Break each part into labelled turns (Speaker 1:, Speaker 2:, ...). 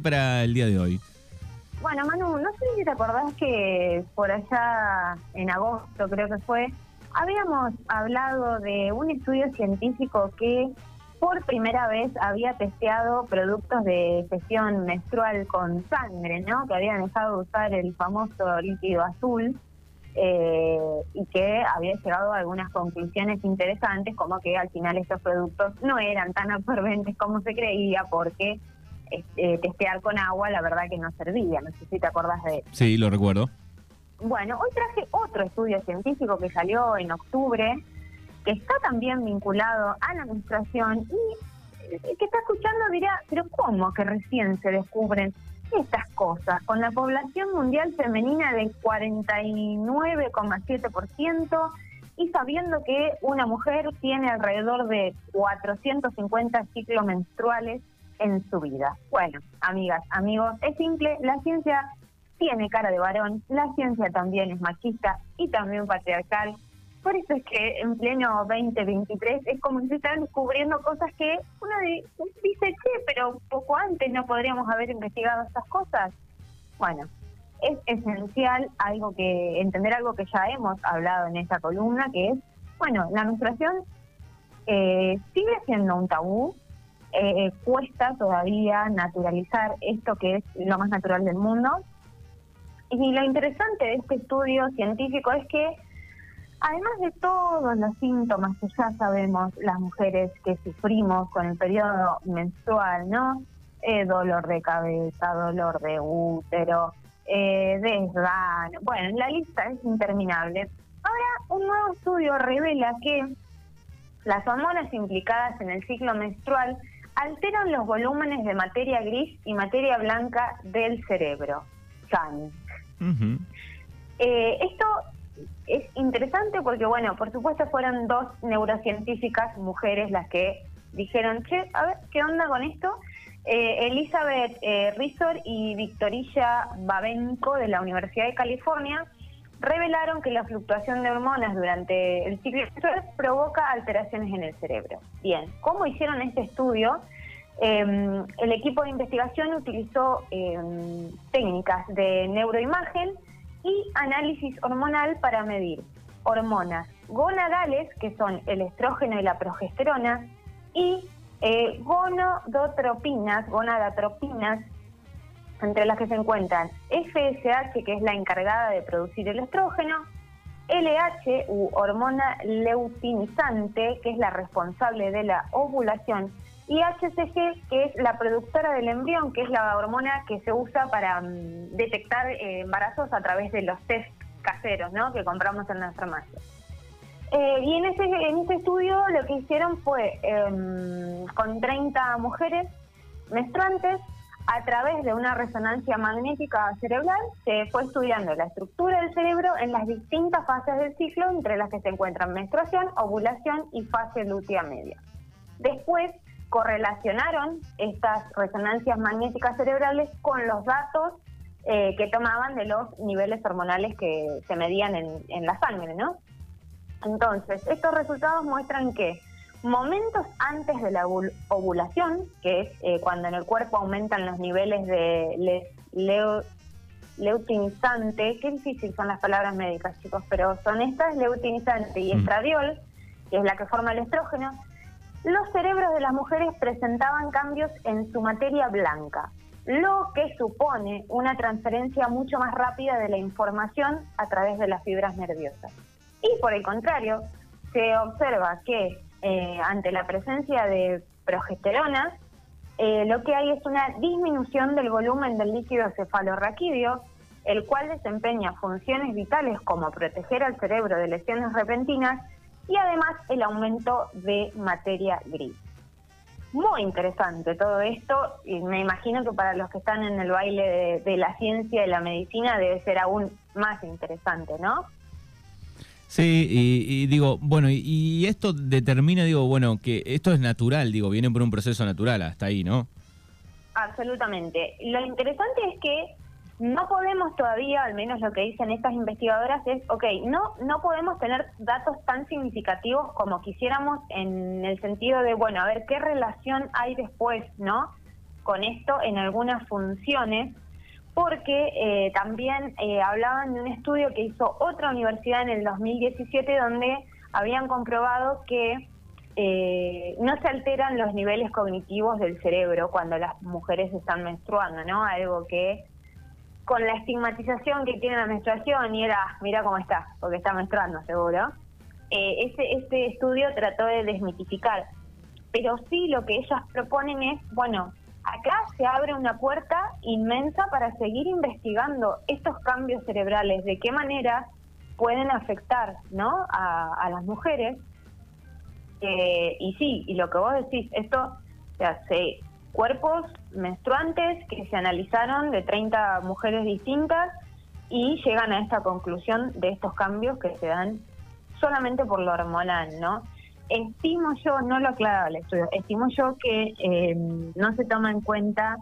Speaker 1: para el día de hoy?
Speaker 2: Bueno, Manu, no sé si te acordás que por allá en agosto, creo que fue, habíamos hablado de un estudio científico que por primera vez había testeado productos de sesión menstrual con sangre, ¿no? Que habían dejado de usar el famoso líquido azul eh, y que había llegado a algunas conclusiones interesantes, como que al final estos productos no eran tan absorbentes como se creía, porque este, testear con agua, la verdad que no servía. No sé si te acordás de
Speaker 1: Sí, lo recuerdo.
Speaker 2: Bueno, hoy traje otro estudio científico que salió en octubre, que está también vinculado a la menstruación y el que está escuchando dirá, pero ¿cómo que recién se descubren estas cosas? Con la población mundial femenina de 49,7% y sabiendo que una mujer tiene alrededor de 450 ciclos menstruales en su vida. Bueno, amigas, amigos, es simple, la ciencia tiene cara de varón, la ciencia también es machista y también patriarcal. Por eso es que en pleno 2023 es como si se están descubriendo cosas que uno dice, che, pero poco antes no podríamos haber investigado estas cosas. Bueno, es esencial algo que entender algo que ya hemos hablado en esta columna, que es, bueno, la menstruación eh, sigue siendo un tabú, eh, cuesta todavía naturalizar esto que es lo más natural del mundo. Y lo interesante de este estudio científico es que, además de todos los síntomas que ya sabemos las mujeres que sufrimos con el periodo menstrual, ¿no? Eh, dolor de cabeza, dolor de útero, eh, bueno, la lista es interminable. Ahora, un nuevo estudio revela que las hormonas implicadas en el ciclo menstrual alteran los volúmenes de materia gris y materia blanca del cerebro. San. Eh, esto es interesante porque, bueno, por supuesto fueron dos neurocientíficas mujeres las que dijeron, che, a ver, ¿qué onda con esto? Eh, Elizabeth eh, y Victorilla Babenco de la Universidad de California revelaron que la fluctuación de hormonas durante el ciclo menstrual provoca alteraciones en el cerebro. Bien, ¿cómo hicieron este estudio? Em, el equipo de investigación utilizó em, técnicas de neuroimagen y análisis hormonal para medir hormonas gonadales, que son el estrógeno y la progesterona, y eh, gonodotropinas, gonadatropinas, entre las que se encuentran FSH, que es la encargada de producir el estrógeno, LH u hormona leutinizante, que es la responsable de la ovulación, y HCG, que es la productora del embrión, que es la hormona que se usa para mm, detectar eh, embarazos a través de los test caseros ¿no? que compramos en la farmacia. Eh, y en ese, en ese estudio lo que hicieron fue, em, con 30 mujeres menstruantes, a través de una resonancia magnética cerebral, se fue estudiando la estructura del cerebro en las distintas fases del ciclo, entre las que se encuentran menstruación, ovulación y fase lútea media. Después correlacionaron estas resonancias magnéticas cerebrales con los datos eh, que tomaban de los niveles hormonales que se medían en, la sangre, ¿no? Entonces, estos resultados muestran que momentos antes de la ovulación, que es eh, cuando en el cuerpo aumentan los niveles de leutinizante, qué difícil son las palabras médicas, chicos, pero son estas, leutinizante y mm. estradiol, que es la que forma el estrógeno, los cerebros de las mujeres presentaban cambios en su materia blanca, lo que supone una transferencia mucho más rápida de la información a través de las fibras nerviosas. Y por el contrario, se observa que eh, ante la presencia de progesterona, eh, lo que hay es una disminución del volumen del líquido cefalorraquídeo, el cual desempeña funciones vitales como proteger al cerebro de lesiones repentinas y además el aumento de materia gris. Muy interesante todo esto y me imagino que para los que están en el baile de, la ciencia y la medicina debe ser aún más interesante, ¿no?
Speaker 1: Sí, y, digo, bueno, y, esto determina, digo, bueno, que esto es natural, digo, viene por un proceso natural hasta ahí, ¿no?
Speaker 2: Absolutamente. Lo interesante es que no podemos todavía, al menos lo que dicen estas investigadoras es, ok, no, no podemos tener datos tan significativos como quisiéramos en el sentido de, bueno, a ver qué relación hay después, ¿no? con esto en algunas funciones, porque eh, también eh, hablaban de un estudio que hizo otra universidad en el 2017 donde habían comprobado que eh, no se alteran los niveles cognitivos del cerebro cuando las mujeres están menstruando, ¿no? Algo que con la estigmatización que tiene la menstruación y era, mira cómo está, porque está menstruando seguro, eh, ese, este estudio trató de desmitificar. Pero sí lo que ellas proponen es, bueno, acá se abre una puerta inmensa para seguir investigando estos cambios cerebrales, de qué manera pueden afectar ¿no? a, las mujeres. Eh, y sí, y lo que vos decís, esto, se, cuerpos menstruantes que se analizaron de 30 mujeres distintas y llegan a esta conclusión de estos cambios que se dan solamente por lo hormonal, ¿no? Estimo yo, no lo aclaraba el estudio, estimo yo que eh, no se toma en cuenta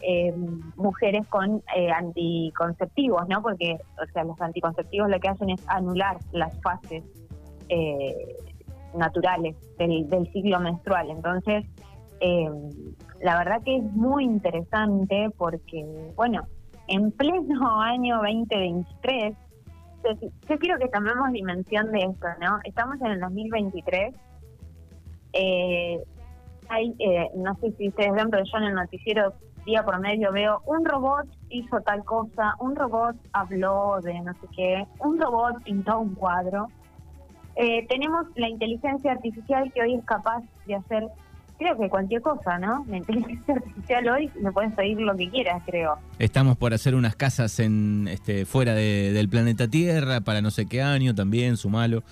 Speaker 2: eh, mujeres con eh, anticonceptivos, ¿no? Porque, o sea, los anticonceptivos lo que hacen es anular las fases naturales del, del ciclo menstrual. Entonces, eh, la verdad que es muy interesante porque, bueno, en pleno año 2023, yo quiero que tomemos dimensión de esto, ¿no? Estamos en el 2023. Eh, hay, eh, no sé si ustedes ven, pero yo en el noticiero día por medio veo un robot hizo tal cosa, un robot habló de no sé qué, un robot pintó un cuadro. Eh, tenemos la inteligencia artificial que hoy es capaz de hacer creo que cualquier cosa, ¿no? La inteligencia artificial hoy me puedes pedir lo que quieras, creo.
Speaker 1: Estamos por hacer unas casas en este fuera del planeta Tierra para no sé qué año también, sumalo.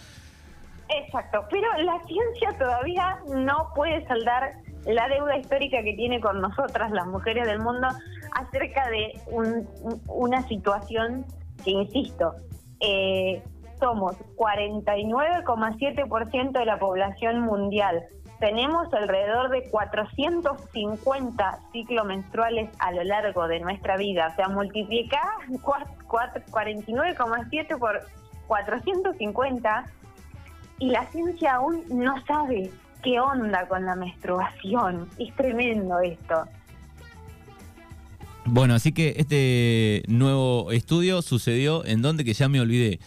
Speaker 2: Exacto, pero la ciencia todavía no puede saldar la deuda histórica que tiene con nosotras, las mujeres del mundo, acerca de una situación que, insisto, eh, somos 49,7% de la población mundial tenemos alrededor de 450 ciclos menstruales a lo largo de nuestra vida. O sea, multiplica 49,7 por 450 y la ciencia aún no sabe qué onda con la menstruación. Es tremendo esto.
Speaker 1: Bueno, así que este nuevo estudio sucedió en donde que ya me olvidé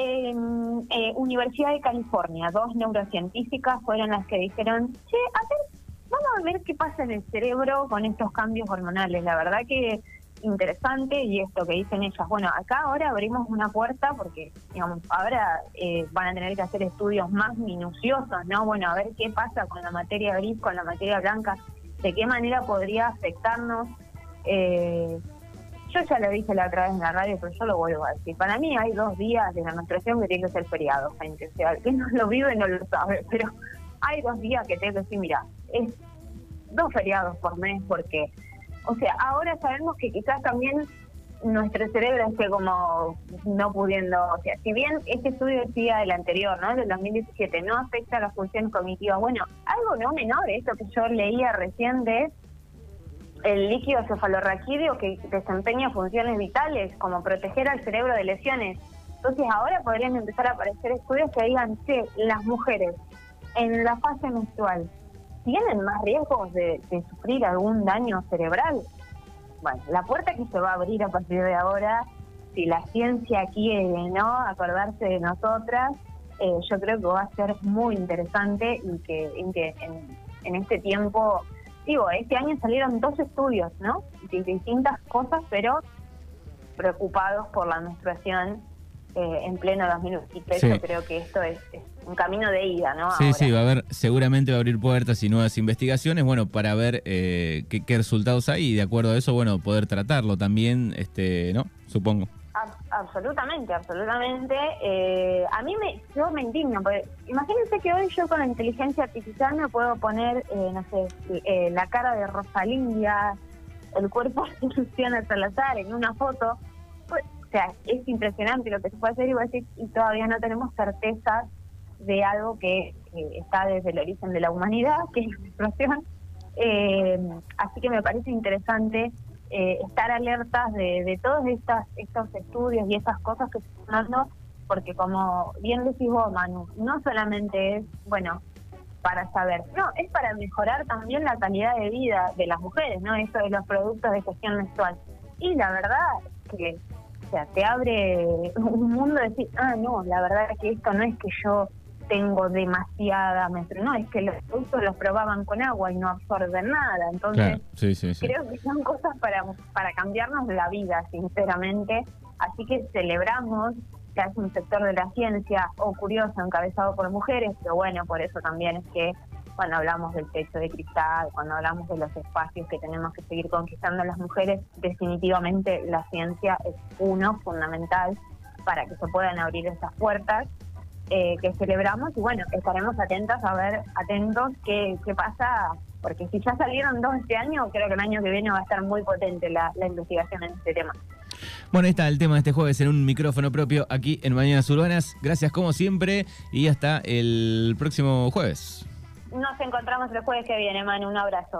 Speaker 2: en eh, Universidad de California, dos neurocientíficas fueron las que dijeron, che, a ver, vamos a ver qué pasa en el cerebro con estos cambios hormonales. La verdad que interesante y esto que dicen ellas, bueno, acá ahora abrimos una puerta porque, digamos, ahora eh, van a tener que hacer estudios más minuciosos, ¿no? Bueno, a ver qué pasa con la materia gris, con la materia blanca, de qué manera podría afectarnos. Eh, yo ya lo dije la otra vez en la radio, pero yo lo vuelvo a decir. Para mí hay dos días de la menstruación que tienen que ser feriados, gente. O sea, que no lo vive no lo sabe, pero hay dos días que tengo que decir, mira, es dos feriados por mes porque, o sea, ahora sabemos que quizás también nuestro cerebro esté como no pudiendo, o sea, si bien este estudio decía del anterior, ¿no? Del 2017, no afecta la función cognitiva, bueno, algo no menor, esto que yo leía recién de el líquido cefalorraquídeo que desempeña funciones vitales como proteger al cerebro de lesiones. Entonces ahora podrían empezar a aparecer estudios que digan, que las mujeres en la fase menstrual tienen más riesgos de, sufrir algún daño cerebral. Bueno, la puerta que se va a abrir a partir de ahora, si la ciencia quiere no acordarse de nosotras, eh, yo creo que va a ser muy interesante y que, en, en este tiempo digo, este año salieron dos estudios, ¿no? De distintas cosas, pero preocupados por la menstruación eh, en pleno 2023. Yo creo que esto es, un camino de ida, ¿no?
Speaker 1: Sí, sí, va a haber, seguramente va a abrir puertas y nuevas investigaciones, bueno, para ver eh, qué, qué, resultados hay y de acuerdo a eso, bueno, poder tratarlo también, este, ¿no? Supongo
Speaker 2: absolutamente, absolutamente. Eh, a mí me, yo me indigno, porque imagínense que hoy yo con la inteligencia artificial me puedo poner, eh, no sé, eh, la cara de Rosalindia, el cuerpo de Luciana Salazar en una foto. O sea, es impresionante lo que se puede hacer y, decir, y todavía no tenemos certezas de algo que está desde el origen de la humanidad, que es la menstruación. así que me parece interesante eh, estar alertas de, todos estas, estos estudios y estas cosas que se están dando, porque como bien decís vos, Manu, no solamente es, bueno, para saber. No, es para mejorar también la calidad de vida de las mujeres, ¿no? Eso de los productos de gestión menstrual. Y la verdad que, sea, te abre un mundo de decir, ah, no, la verdad es que esto no es que yo tengo demasiada menstruación, no, es que los productos los probaban con agua y no absorben nada. Entonces, creo que son cosas para, para cambiarnos la vida, sinceramente. Así que celebramos que es un sector de la ciencia o curioso encabezado por mujeres, pero bueno, por eso también es que cuando hablamos del techo de cristal, cuando hablamos de los espacios que tenemos que seguir conquistando las mujeres, definitivamente la ciencia es uno fundamental para que se puedan abrir esas puertas eh, que celebramos y bueno, estaremos atentas a ver, atentos qué, qué pasa, porque si ya salieron dos este año, creo que el año que viene va a estar muy potente la, la investigación en este tema.
Speaker 1: Bueno, ahí está el tema de este jueves en un micrófono propio aquí en Mañanas Urbanas. Gracias como siempre y hasta el próximo jueves.
Speaker 2: Nos encontramos el jueves que viene, Manu. Un abrazo.